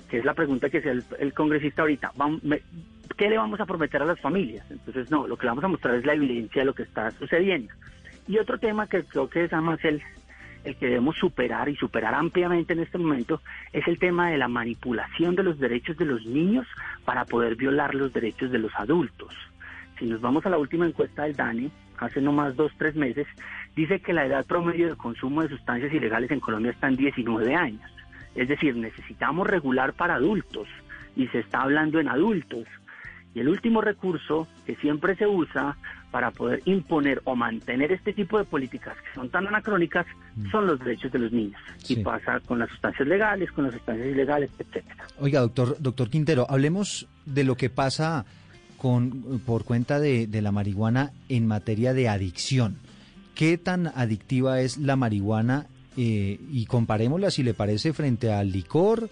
que es la pregunta que hace el, congresista ahorita, ¿qué le vamos a prometer a las familias? Entonces, no, lo que le vamos a mostrar es la evidencia de lo que está sucediendo. Y otro tema que creo que es además el, el que debemos superar y superar ampliamente en este momento es el tema de la manipulación de los derechos de los niños para poder violar los derechos de los adultos. Si nos vamos a la última encuesta del DANE, hace no más dos, tres meses, dice que la edad promedio de consumo de sustancias ilegales en Colombia está en 19 años. Es decir, necesitamos regular para adultos y se está hablando en adultos. Y el último recurso que siempre se usa para poder imponer o mantener este tipo de políticas que son tan anacrónicas. Son los derechos de los niños. Y pasa con las sustancias legales, con las sustancias ilegales, etcétera. Oiga, doctor, doctor Quintero, hablemos de lo que pasa con por cuenta de, la marihuana en materia de adicción. ¿Qué tan adictiva es la marihuana? Eh, y comparémosla, si le parece, frente al licor,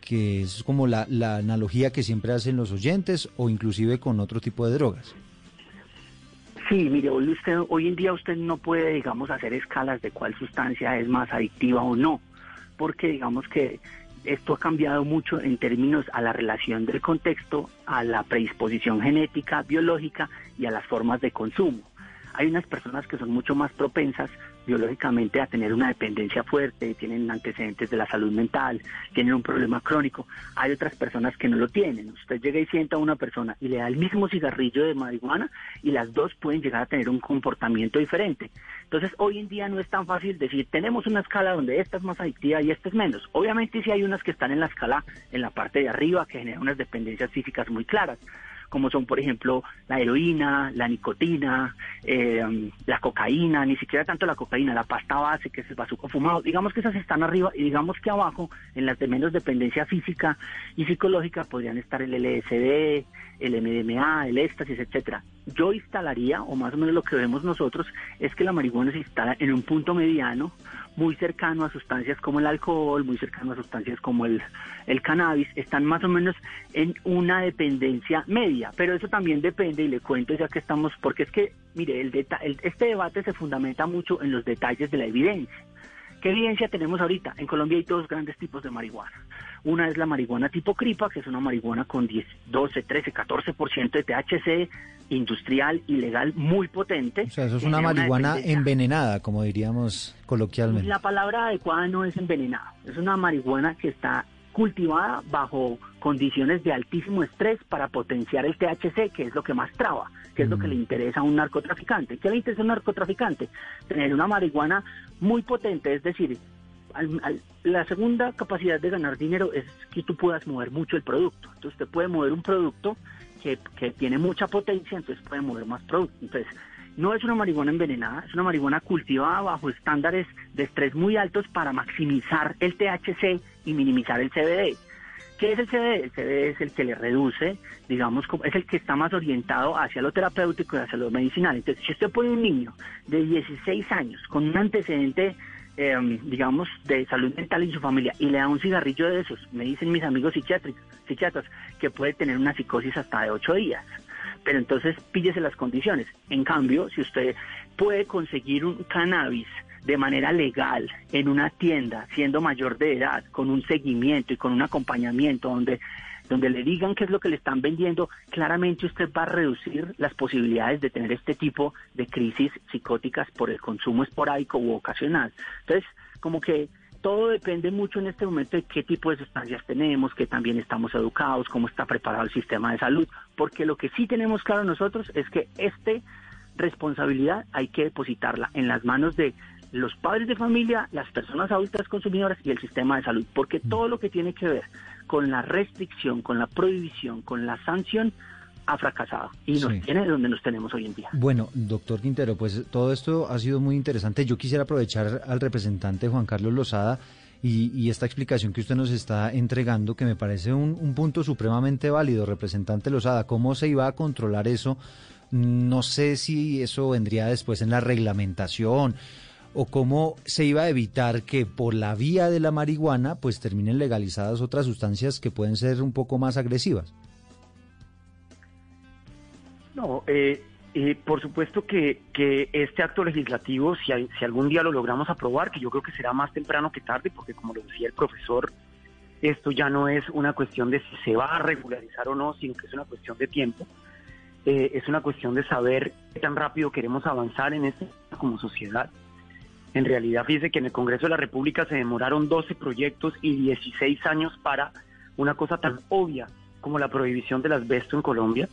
que es como la, la analogía que siempre hacen los oyentes, o inclusive con otro tipo de drogas. Sí, mire, usted, hoy en día usted no puede, digamos, hacer escalas de cuál sustancia es más adictiva o no, porque digamos que esto ha cambiado mucho en términos a la relación del contexto, a la predisposición genética, biológica y a las formas de consumo. Hay unas personas que son mucho más propensas biológicamente a tener una dependencia fuerte, tienen antecedentes de la salud mental, tienen un problema crónico. Hay otras personas que no lo tienen. Usted llega y sienta a una persona y le da el mismo cigarrillo de marihuana y las dos pueden llegar a tener un comportamiento diferente. Entonces, hoy en día no es tan fácil decir, tenemos una escala donde esta es más adictiva y esta es menos. Obviamente sí hay unas que están en la escala en la parte de arriba que generan unas dependencias físicas muy claras como son, por ejemplo, la heroína, la nicotina, eh, la cocaína, ni siquiera tanto la cocaína, la pasta base, que es el bazuco fumado. Digamos que esas están arriba y digamos que abajo, en las de menos dependencia física y psicológica, podrían estar el LSD, el MDMA, el éxtasis, etcétera. Yo instalaría, o más o menos lo que vemos nosotros, es que la marihuana se instala en un punto mediano, muy cercano a sustancias como el alcohol, muy cercano a sustancias como el, el cannabis, están más o menos en una dependencia media, pero eso también depende, y le cuento ya que estamos, porque es que, mire, el, el este debate se fundamenta mucho en los detalles de la evidencia. ¿Qué evidencia tenemos ahorita? En Colombia hay dos grandes tipos de marihuana. Una es la marihuana tipo cripa, que es una marihuana con 10, 12, 13, 14% de THC, industrial, ilegal, muy potente. O sea, eso es una marihuana envenenada, como diríamos coloquialmente. La palabra adecuada no es envenenada, es una marihuana que está cultivada bajo condiciones de altísimo estrés para potenciar el THC, que es lo que más traba, que es lo que le mm. interesa a un narcotraficante. ¿Qué le interesa a un narcotraficante? Tener una marihuana muy potente, es decir, la segunda capacidad de ganar dinero es que tú puedas mover mucho el producto. Entonces, usted puede mover un producto que, que tiene mucha potencia, entonces puede mover más producto. Entonces, no es una marihuana envenenada, es una marihuana cultivada bajo estándares de estrés muy altos para maximizar el THC y minimizar el CBD. ¿Qué es el CBD? El CBD es el que le reduce, digamos, es el que está más orientado hacia lo terapéutico y hacia lo medicinal. Entonces, si usted pone un niño de 16 años con un antecedente, em, digamos, de salud mental en su familia y le da un cigarrillo de esos, me dicen mis amigos psiquiátricos, psiquiatras que puede tener una psicosis hasta de 8 días pero entonces píllese las condiciones. En cambio, si usted puede conseguir un cannabis de manera legal en una tienda, siendo mayor de edad, con un seguimiento y con un acompañamiento donde donde le digan qué es lo que le están vendiendo, claramente usted va a reducir las posibilidades de tener este tipo de crisis psicóticas por el consumo esporádico u ocasional. Entonces, como que todo depende mucho en este momento de qué tipo de sustancias tenemos, que también estamos educados, cómo está preparado el sistema de salud, porque lo que sí tenemos claro nosotros es que esta responsabilidad hay que depositarla en las manos de los padres de familia, las personas adultas consumidoras y el sistema de salud, porque todo lo que tiene que ver con la restricción, con la prohibición, con la sanción, ha fracasado y nos Sí. tiene donde nos tenemos hoy en día. Bueno, doctor Quintero, pues todo esto ha sido muy interesante. Yo quisiera aprovechar al representante Juan Carlos Lozada y, y esta explicación que usted nos está entregando, que me parece un, un punto supremamente válido, representante Lozada. ¿Cómo se iba a controlar eso? No sé si eso vendría después en la reglamentación o cómo se iba a evitar que por la vía de la marihuana pues terminen legalizadas otras sustancias que pueden ser un poco más agresivas. No, eh, eh, por supuesto que, este acto legislativo, si algún día lo logramos aprobar, que yo creo que será más temprano que tarde, porque como lo decía el profesor, esto ya no es una cuestión de si se va a regularizar o no, sino que es una cuestión de tiempo. Eh, es una cuestión de saber qué tan rápido queremos avanzar en esto como sociedad. En realidad, fíjese que en el Congreso de la República se demoraron 12 proyectos y 16 años para una cosa tan obvia como la prohibición del asbesto en Colombia.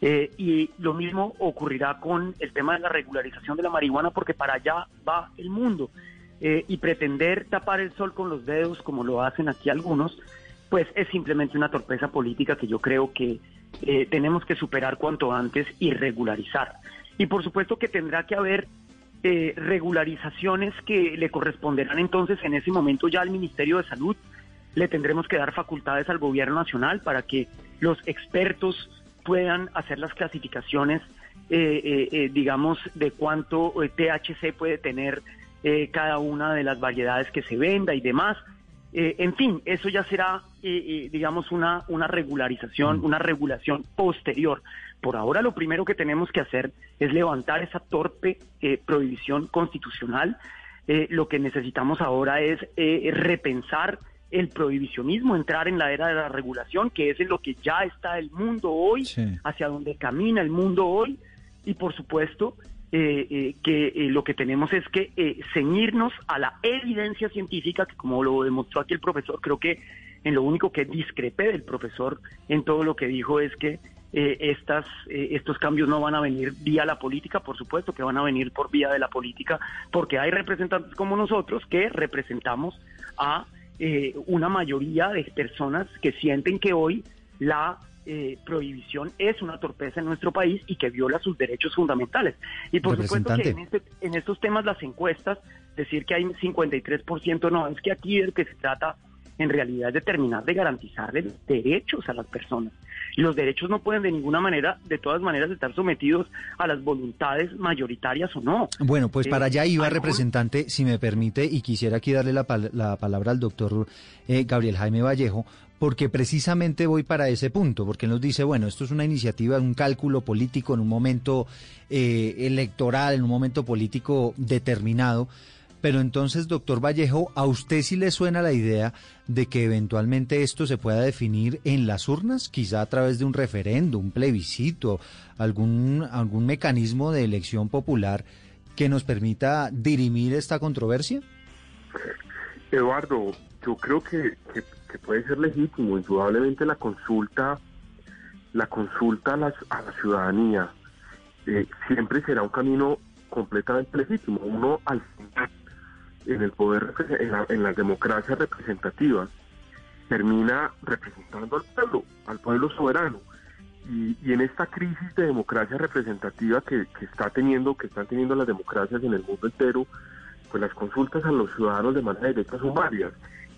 Eh, y lo mismo ocurrirá con el tema de la regularización de la marihuana, porque para allá va el mundo. Eh, y pretender tapar el sol con los dedos, como lo hacen aquí algunos, pues es simplemente una torpeza política que yo creo que eh, tenemos que superar cuanto antes y regularizar. Y por supuesto que tendrá que haber eh, regularizaciones que le corresponderán entonces en ese momento ya al Ministerio de Salud. Le tendremos que dar facultades al gobierno nacional para que los expertos puedan hacer las clasificaciones, eh, eh, eh, digamos, de cuánto eh, THC puede tener eh, cada una de las variedades que se venda y demás. En fin, eso ya será, digamos, una, una regularización, una regulación posterior. Por ahora lo primero que tenemos que hacer es levantar esa torpe eh, prohibición constitucional. Eh, lo que necesitamos ahora es eh, repensar el prohibicionismo, entrar en la era de la regulación, que es en lo que ya está el mundo hoy, hacia donde camina el mundo hoy, y por supuesto eh, eh, que eh, lo que tenemos es que eh, ceñirnos a la evidencia científica, que como lo demostró aquí el profesor, creo que en lo único que discrepé del profesor en todo lo que dijo es que eh, estas, eh, estos cambios no van a venir vía la política, por supuesto que van a venir por vía de la política, porque hay representantes como nosotros que representamos a eh, una mayoría de personas que sienten que hoy la eh, prohibición es una torpeza en nuestro país y que viola sus derechos fundamentales. Y por supuesto que en, este- en estos temas las encuestas, decir que hay 53% no, es que aquí de lo que se trata en realidad es de terminar de garantizarle derechos a las personas. Y los derechos no pueden de ninguna manera, de todas maneras, estar sometidos a las voluntades mayoritarias o no. Bueno, pues Eh, para allá iba, representante, si me permite, y quisiera aquí darle la, pal- la palabra al doctor eh, Gabriel Jaime Vallejo, porque precisamente voy para ese punto, porque él nos dice, bueno, esto es una iniciativa, un cálculo político en un momento eh, electoral, en un momento político determinado. Pero entonces, doctor Vallejo, ¿a usted sí le suena la idea de que eventualmente esto se pueda definir en las urnas, quizá a través de un referendo, un plebiscito, algún, algún mecanismo de elección popular que nos permita dirimir esta controversia? Eduardo, yo creo que, puede ser legítimo, indudablemente la consulta, la consulta a, las- a la ciudadanía eh, siempre será un camino completamente legítimo. Uno al final, en el poder, en la, en la democracia representativa, termina representando al pueblo, al pueblo soberano. Y, y en esta crisis de democracia representativa que, que está teniendo, que están teniendo las democracias en el mundo entero, pues las consultas a los ciudadanos de manera directa son varias.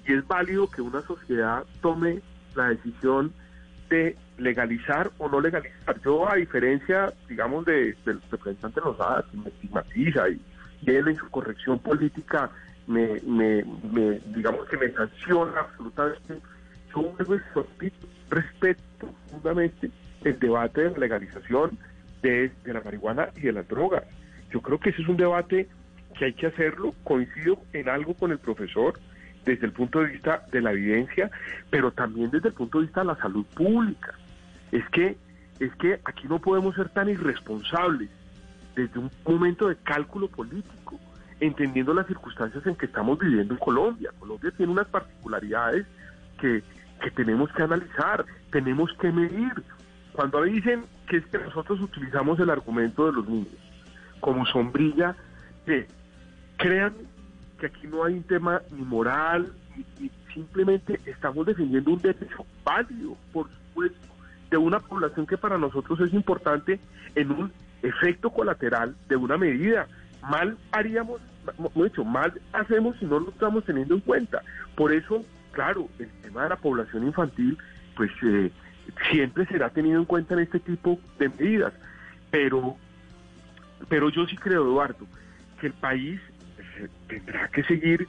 Y es válido que una sociedad tome la decisión de legalizar o no legalizar. Yo, a diferencia, digamos, de, del representante Lozada, que me estigmatiza y él en su corrección política me, me, me, digamos que me sanciona absolutamente, yo respeto profundamente el debate de la legalización de, de la marihuana y de las drogas. Yo creo que ese es un debate que hay que hacerlo, coincido en algo con el profesor, desde el punto de vista de la evidencia, pero también desde el punto de vista de la salud pública. Es que, es que aquí no podemos ser tan irresponsables desde un momento de cálculo político, entendiendo las circunstancias en que estamos viviendo en Colombia. Colombia tiene unas particularidades que, que tenemos que analizar, tenemos que medir. Cuando dicen que es que nosotros utilizamos el argumento de los niños como sombrilla de crean que aquí no hay un tema ni moral, ni, simplemente estamos defendiendo un derecho válido, por supuesto, de una población que para nosotros es importante en un efecto colateral de una medida. Mal haríamos, mucho mal hacemos si no lo estamos teniendo en cuenta. Por eso, claro, el tema de la población infantil, pues eh, siempre será tenido en cuenta en este tipo de medidas. Pero, pero yo sí creo, Eduardo, que el país eh, tendrá que seguir,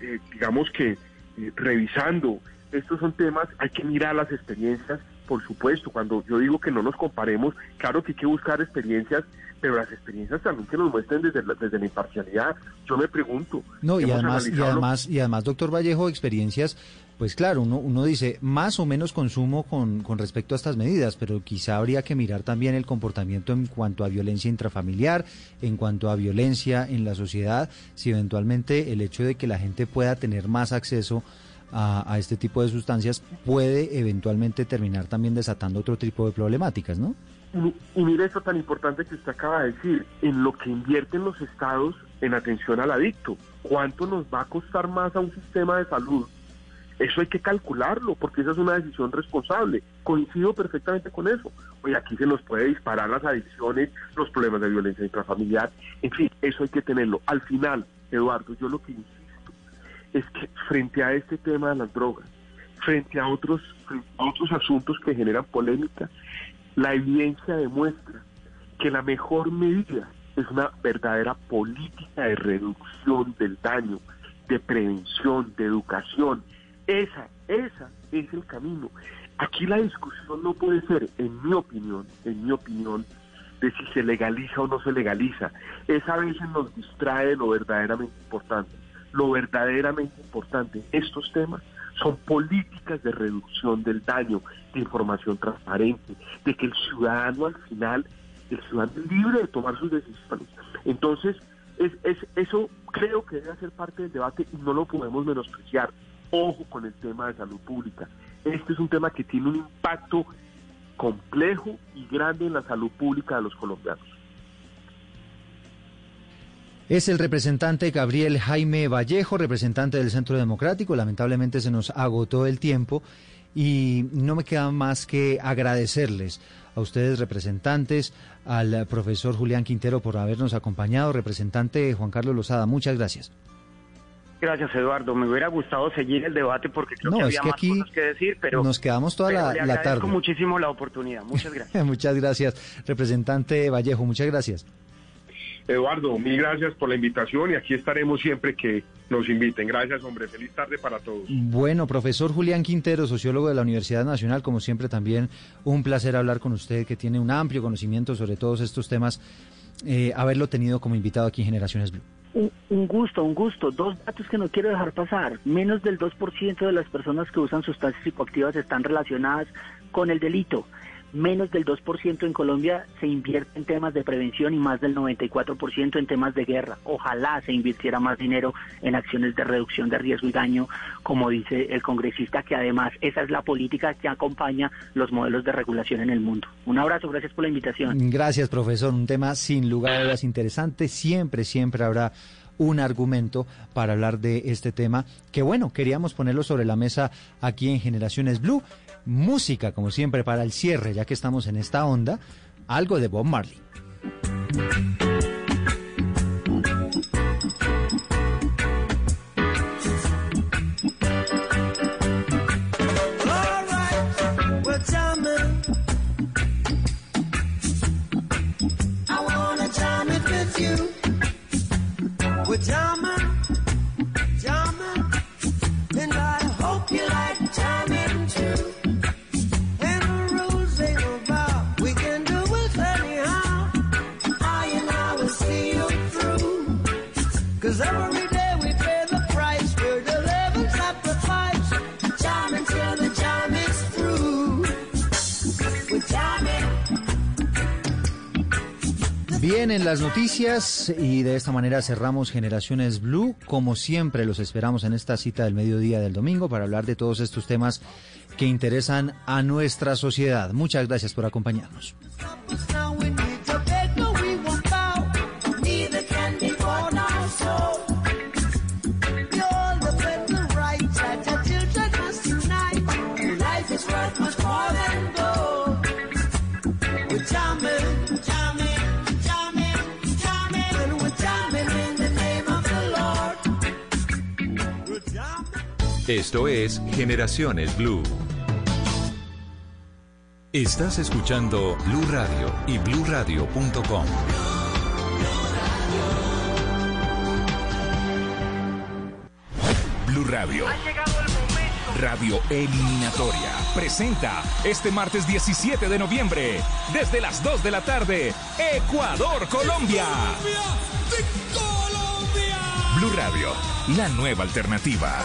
eh, digamos que, eh, revisando. Estos son temas, hay que mirar las experiencias, por supuesto. Cuando yo digo que no nos comparemos, claro que hay que buscar experiencias, pero las experiencias también que nos muestren desde la, desde la imparcialidad. Yo me pregunto. No, y además, y además, y además, doctor Vallejo, experiencias pues claro, uno, uno dice más o menos consumo con, con respecto a estas medidas, pero quizá habría que mirar también el comportamiento en cuanto a violencia intrafamiliar, en cuanto a violencia en la sociedad, si eventualmente el hecho de que la gente pueda tener más acceso a, a este tipo de sustancias puede eventualmente terminar también desatando otro tipo de problemáticas, ¿no? Y, mire eso tan importante que usted acaba de decir, en lo que invierten los estados en atención al adicto, ¿cuánto nos va a costar más a un sistema de salud eso hay que calcularlo, porque esa es una decisión responsable. Coincido perfectamente con eso. Oye, aquí se nos puede disparar las adicciones, los problemas de violencia intrafamiliar, en fin, eso hay que tenerlo. Al final, Eduardo, yo lo que es que frente a este tema de las drogas, frente a otros, a otros asuntos que generan polémica, la evidencia demuestra que la mejor medida es una verdadera política de reducción del daño, de prevención, de educación, esa, esa es el camino. Aquí la discusión no puede ser, en mi opinión, en mi opinión, de si se legaliza o no se legaliza. Esa a veces nos distrae de lo verdaderamente importante. Lo verdaderamente importante en estos temas son políticas de reducción del daño, de información transparente, de que el ciudadano al final, el ciudadano es libre de tomar sus decisiones. Entonces, es, es, eso creo que debe ser parte del debate y no lo podemos menospreciar. Ojo con el tema de salud pública. Este es un tema que tiene un impacto complejo y grande en la salud pública de los colombianos. Es el representante Gabriel Jaime Vallejo, representante del Centro Democrático. Lamentablemente se nos agotó el tiempo y no me queda más que agradecerles a ustedes representantes, al profesor Julián Quintero por habernos acompañado, representante Juan Carlos Lozada, muchas gracias. Gracias, Eduardo. Me hubiera gustado seguir el debate porque creo que había más cosas que decir, pero nos quedamos toda la, le la tarde. muchísimo la oportunidad. Muchas gracias. muchas gracias, representante Vallejo. Muchas gracias. Eduardo, mil gracias por la invitación y aquí estaremos siempre que nos inviten. Gracias, hombre. Feliz tarde para todos. Bueno, profesor Julián Quintero, sociólogo de la Universidad Nacional, como siempre también un placer hablar con usted, que tiene un amplio conocimiento sobre todos estos temas, eh, haberlo tenido como invitado aquí en Generaciones Blue. Un, gusto, un gusto. Dos datos que no quiero dejar pasar. Menos del 2% de las personas que usan sustancias psicoactivas están relacionadas con el delito. Menos del 2% en Colombia se invierte en temas de prevención y más del 94% en temas de guerra. Ojalá se invirtiera más dinero en acciones de reducción de riesgo y daño, como dice el congresista, que además esa es la política que acompaña los modelos de regulación en el mundo. Un abrazo, gracias por la invitación. Gracias, profesor. Un tema sin lugar a dudas interesante. Siempre, siempre habrá un argumento para hablar de este tema que bueno, queríamos ponerlo sobre la mesa aquí en Generaciones Blue. Música, como siempre, para el cierre, ya que estamos en esta onda, algo de Bob Marley. Bien, en las noticias y de esta manera cerramos Generaciones Blue. Como siempre, los esperamos en esta cita del mediodía del domingo para hablar de todos estos temas que interesan a nuestra sociedad. Muchas gracias por acompañarnos. Esto es Generaciones Blue. Estás escuchando Blue Radio y bluradio.com. Blue Radio. Radio Eliminatoria presenta este martes 17 de noviembre, desde las 2 de la tarde, Ecuador-Colombia. Blue Radio, la nueva alternativa.